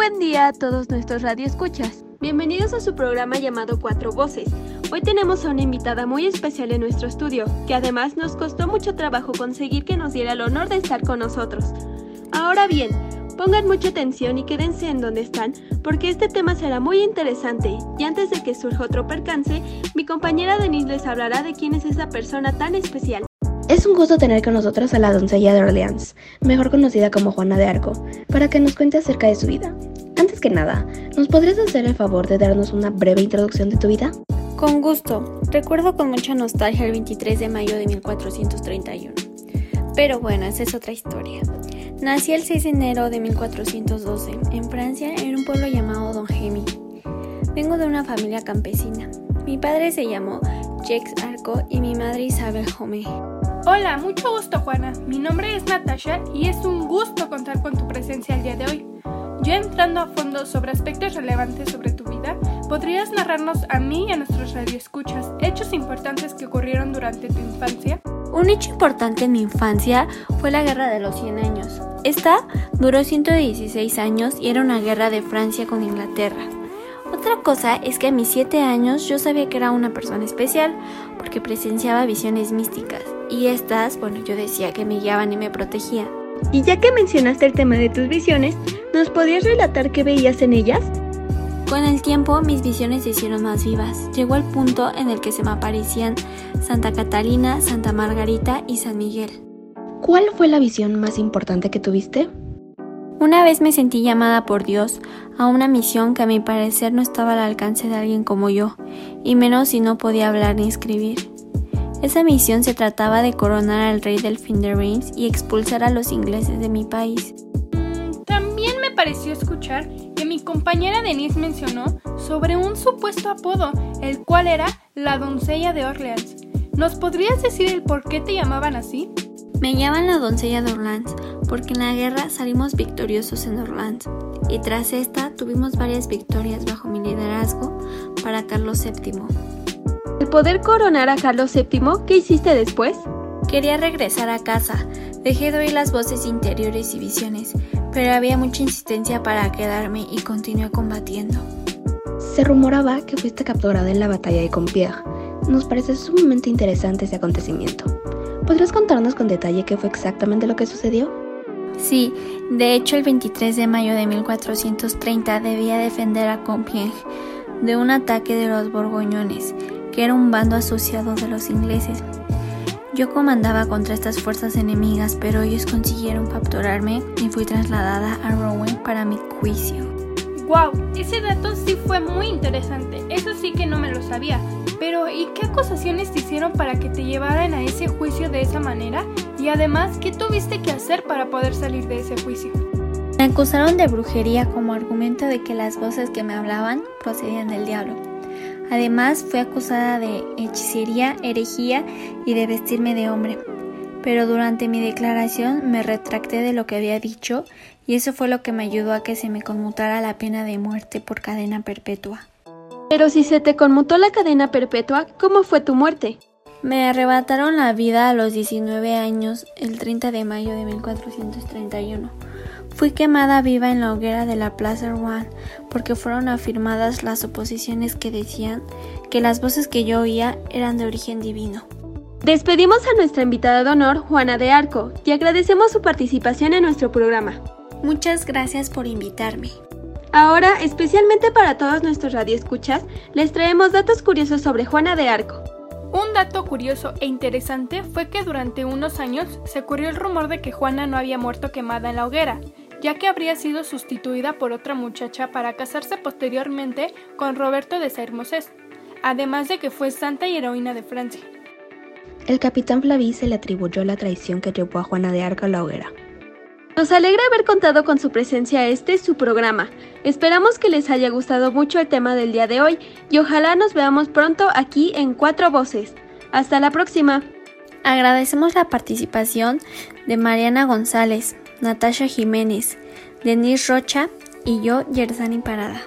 buen día a todos nuestros radioescuchas. Bienvenidos a su programa llamado Cuatro Voces. Hoy tenemos a una invitada muy especial en nuestro estudio, que además nos costó mucho trabajo conseguir que nos diera el honor de estar con nosotros. Ahora bien, pongan mucha atención y quédense en donde están, porque este tema será muy interesante. Y antes de que surja otro percance, mi compañera Denise les hablará de quién es esa persona tan especial. Es un gusto tener con nosotros a la doncella de Orleans, mejor conocida como Juana de Arco, para que nos cuente acerca de su vida. Antes que nada, ¿nos podrías hacer el favor de darnos una breve introducción de tu vida? Con gusto. Recuerdo con mucha nostalgia el 23 de mayo de 1431. Pero bueno, esa es otra historia. Nací el 6 de enero de 1412 en Francia, en un pueblo llamado Don Gemi. Vengo de una familia campesina. Mi padre se llamó Jacques Arco y mi madre Isabel Jomé. Hola, mucho gusto Juana. Mi nombre es Natasha y es un gusto contar con tu presencia el día de hoy. Yo entrando a fondo sobre aspectos relevantes sobre tu vida, ¿podrías narrarnos a mí y a nuestros radioescuchas hechos importantes que ocurrieron durante tu infancia? Un hecho importante en mi infancia fue la Guerra de los 100 años. Esta duró 116 años y era una guerra de Francia con Inglaterra. Otra cosa es que a mis 7 años yo sabía que era una persona especial porque presenciaba visiones místicas y estas, bueno, yo decía que me guiaban y me protegían. Y ya que mencionaste el tema de tus visiones, ¿nos podías relatar qué veías en ellas? Con el tiempo mis visiones se hicieron más vivas. Llegó el punto en el que se me aparecían Santa Catalina, Santa Margarita y San Miguel. ¿Cuál fue la visión más importante que tuviste? Una vez me sentí llamada por Dios a una misión que a mi parecer no estaba al alcance de alguien como yo, y menos si no podía hablar ni escribir. Esa misión se trataba de coronar al rey del fin de Reims y expulsar a los ingleses de mi país. También me pareció escuchar que mi compañera Denise mencionó sobre un supuesto apodo, el cual era la doncella de Orleans. ¿Nos podrías decir el por qué te llamaban así? Me llaman la doncella de Orleans porque en la guerra salimos victoriosos en Orleans y tras esta tuvimos varias victorias bajo mi liderazgo para Carlos VII. Al poder coronar a Carlos VII, ¿qué hiciste después? Quería regresar a casa, dejé de oír las voces interiores y visiones, pero había mucha insistencia para quedarme y continué combatiendo. Se rumoraba que fuiste capturada en la batalla de Compiègne. Nos parece sumamente interesante ese acontecimiento. ¿Podrías contarnos con detalle qué fue exactamente lo que sucedió? Sí, de hecho el 23 de mayo de 1430 debía defender a Compiègne de un ataque de los borgoñones, que era un bando asociado de los ingleses. Yo comandaba contra estas fuerzas enemigas, pero ellos consiguieron capturarme y fui trasladada a Rouen para mi juicio. ¡Wow! Ese dato sí fue muy interesante. Eso sí que no me lo sabía. Pero ¿y qué acusaciones te hicieron para que te llevaran a ese juicio de esa manera? Y además, ¿qué tuviste que hacer para poder salir de ese juicio? Me acusaron de brujería como argumento de que las voces que me hablaban procedían del diablo. Además, fui acusada de hechicería, herejía y de vestirme de hombre. Pero durante mi declaración me retracté de lo que había dicho y eso fue lo que me ayudó a que se me conmutara la pena de muerte por cadena perpetua. Pero si se te conmutó la cadena perpetua, ¿cómo fue tu muerte? Me arrebataron la vida a los 19 años el 30 de mayo de 1431. Fui quemada viva en la hoguera de la Plaza Rouen porque fueron afirmadas las oposiciones que decían que las voces que yo oía eran de origen divino. Despedimos a nuestra invitada de honor, Juana de Arco, y agradecemos su participación en nuestro programa. Muchas gracias por invitarme. Ahora, especialmente para todos nuestros radioescuchas, les traemos datos curiosos sobre Juana de Arco. Un dato curioso e interesante fue que durante unos años se corrió el rumor de que Juana no había muerto quemada en la hoguera, ya que habría sido sustituida por otra muchacha para casarse posteriormente con Roberto de Sermosés, además de que fue santa y heroína de Francia. El capitán Flaví se le atribuyó la traición que llevó a Juana de Arco a la hoguera. Nos alegra haber contado con su presencia a este su programa. Esperamos que les haya gustado mucho el tema del día de hoy y ojalá nos veamos pronto aquí en Cuatro Voces. Hasta la próxima. Agradecemos la participación de Mariana González, Natasha Jiménez, Denise Rocha y yo, Yersani Parada.